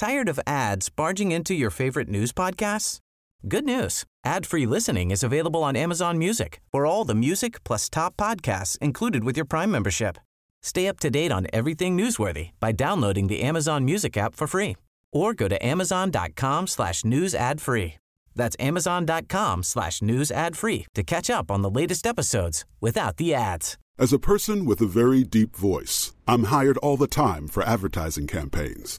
Tired of ads barging into your favorite news podcasts? Good news. Ad-free listening is available on Amazon Music for all the music plus top podcasts included with your Prime membership. Stay up to date on everything newsworthy by downloading the Amazon Music app for free or go to amazon.com slash news ad free. That's amazon.com slash news ad free to catch up on the latest episodes without the ads. As a person with a very deep voice, I'm hired all the time for advertising campaigns.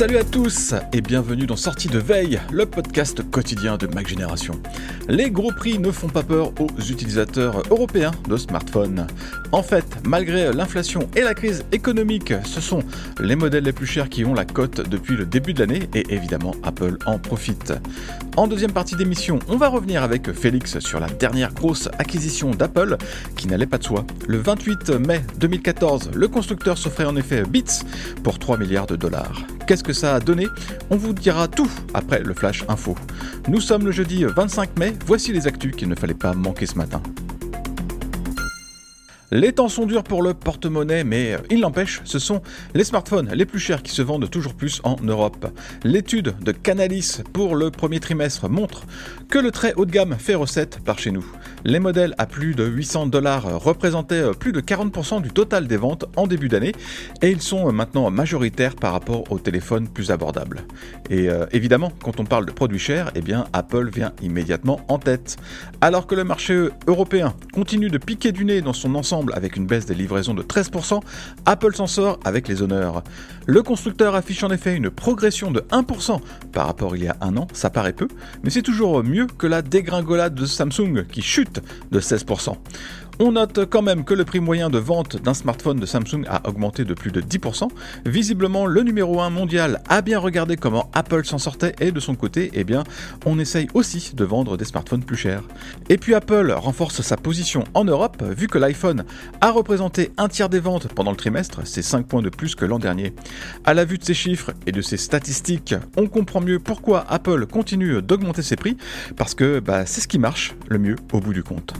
Salut à tous et bienvenue dans Sortie de Veille, le podcast quotidien de Mac Génération. Les gros prix ne font pas peur aux utilisateurs européens de smartphones. En fait, malgré l'inflation et la crise économique, ce sont les modèles les plus chers qui ont la cote depuis le début de l'année et évidemment Apple en profite. En deuxième partie d'émission, on va revenir avec Félix sur la dernière grosse acquisition d'Apple qui n'allait pas de soi. Le 28 mai 2014, le constructeur s'offrait en effet Beats pour 3 milliards de dollars. Ça a donné On vous dira tout après le Flash Info. Nous sommes le jeudi 25 mai, voici les actus qu'il ne fallait pas manquer ce matin. Les temps sont durs pour le porte-monnaie, mais il n'empêche, ce sont les smartphones les plus chers qui se vendent toujours plus en Europe. L'étude de Canalis pour le premier trimestre montre que le très haut de gamme fait recette par chez nous. Les modèles à plus de 800 dollars représentaient plus de 40% du total des ventes en début d'année, et ils sont maintenant majoritaires par rapport aux téléphones plus abordables. Et euh, évidemment, quand on parle de produits chers, eh bien Apple vient immédiatement en tête. Alors que le marché européen continue de piquer du nez dans son ensemble avec une baisse des livraisons de 13%, Apple s'en sort avec les honneurs. Le constructeur affiche en effet une progression de 1% par rapport il y a un an, ça paraît peu, mais c'est toujours mieux que la dégringolade de Samsung qui chute de 16%. On note quand même que le prix moyen de vente d'un smartphone de Samsung a augmenté de plus de 10%. Visiblement, le numéro 1 mondial a bien regardé comment Apple s'en sortait et de son côté, eh bien, on essaye aussi de vendre des smartphones plus chers. Et puis Apple renforce sa position en Europe vu que l'iPhone a représenté un tiers des ventes pendant le trimestre, c'est 5 points de plus que l'an dernier. À la vue de ces chiffres et de ces statistiques, on comprend mieux pourquoi Apple continue d'augmenter ses prix, parce que bah, c'est ce qui marche le mieux au bout du compte.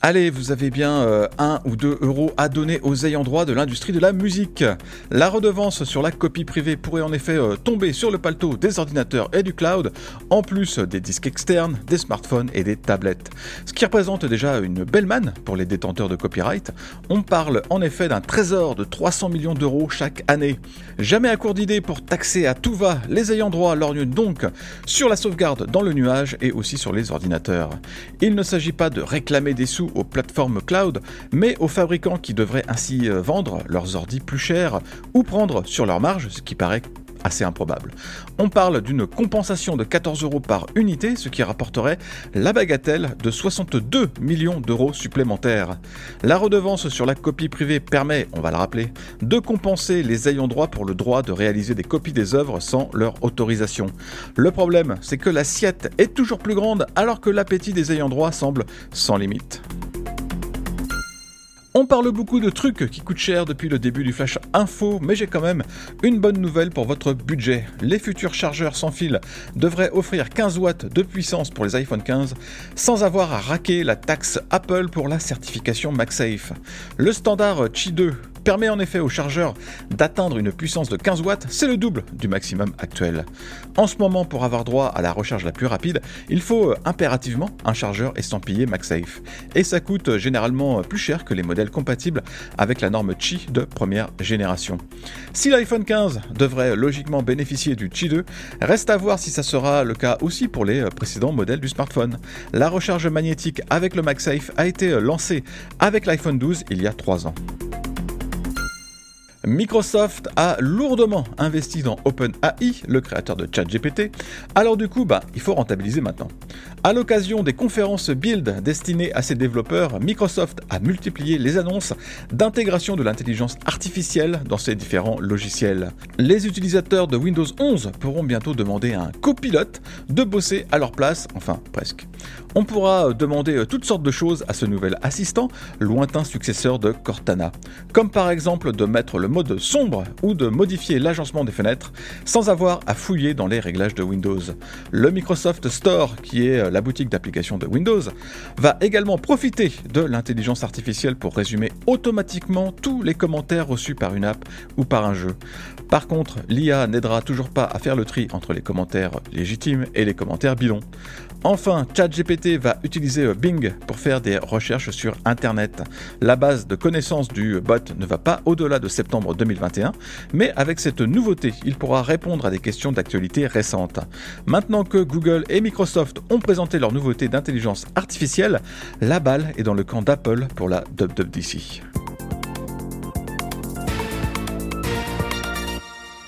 Allez, vous avez bien 1 euh, ou 2 euros à donner aux ayants droit de l'industrie de la musique. La redevance sur la copie privée pourrait en effet euh, tomber sur le paletot des ordinateurs et du cloud, en plus des disques externes, des smartphones et des tablettes. Ce qui représente déjà une belle manne pour les détenteurs de copyright. On parle en effet d'un trésor de 300 millions d'euros chaque année. Jamais à court d'idées pour taxer à tout va les ayants droit lorgnent donc sur la sauvegarde dans le nuage et aussi sur les ordinateurs. Il ne s'agit pas de réclamer des sous aux plateformes cloud, mais aux fabricants qui devraient ainsi euh, vendre leurs ordis plus chers ou prendre sur leur marge, ce qui paraît assez improbable. On parle d'une compensation de 14 euros par unité, ce qui rapporterait la bagatelle de 62 millions d'euros supplémentaires. La redevance sur la copie privée permet, on va le rappeler, de compenser les ayants droit pour le droit de réaliser des copies des œuvres sans leur autorisation. Le problème, c'est que l'assiette est toujours plus grande alors que l'appétit des ayants droit semble sans limite. On parle beaucoup de trucs qui coûtent cher depuis le début du Flash Info, mais j'ai quand même une bonne nouvelle pour votre budget. Les futurs chargeurs sans fil devraient offrir 15 watts de puissance pour les iPhone 15 sans avoir à raquer la taxe Apple pour la certification MagSafe. Le standard Qi 2 permet en effet au chargeur d'atteindre une puissance de 15 watts, c'est le double du maximum actuel. En ce moment, pour avoir droit à la recharge la plus rapide, il faut impérativement un chargeur estampillé MagSafe. Et ça coûte généralement plus cher que les modèles compatibles avec la norme Qi de première génération. Si l'iPhone 15 devrait logiquement bénéficier du Qi 2, reste à voir si ça sera le cas aussi pour les précédents modèles du smartphone. La recharge magnétique avec le MagSafe a été lancée avec l'iPhone 12 il y a 3 ans. Microsoft a lourdement investi dans OpenAI, le créateur de ChatGPT, alors du coup, bah, il faut rentabiliser maintenant. À l'occasion des conférences Build destinées à ses développeurs, Microsoft a multiplié les annonces d'intégration de l'intelligence artificielle dans ses différents logiciels. Les utilisateurs de Windows 11 pourront bientôt demander à un copilote de bosser à leur place, enfin presque. On pourra demander toutes sortes de choses à ce nouvel assistant, lointain successeur de Cortana, comme par exemple de mettre le mode sombre ou de modifier l'agencement des fenêtres sans avoir à fouiller dans les réglages de Windows. Le Microsoft Store, qui est la boutique d'applications de Windows, va également profiter de l'intelligence artificielle pour résumer automatiquement tous les commentaires reçus par une app ou par un jeu. Par contre, l'IA n'aidera toujours pas à faire le tri entre les commentaires légitimes et les commentaires bidons. Enfin, ChatGPT va utiliser Bing pour faire des recherches sur Internet. La base de connaissances du bot ne va pas au-delà de septembre 2021, mais avec cette nouveauté, il pourra répondre à des questions d'actualité récentes. Maintenant que Google et Microsoft ont présenté leur nouveauté d'intelligence artificielle, la balle est dans le camp d'Apple pour la WWDC.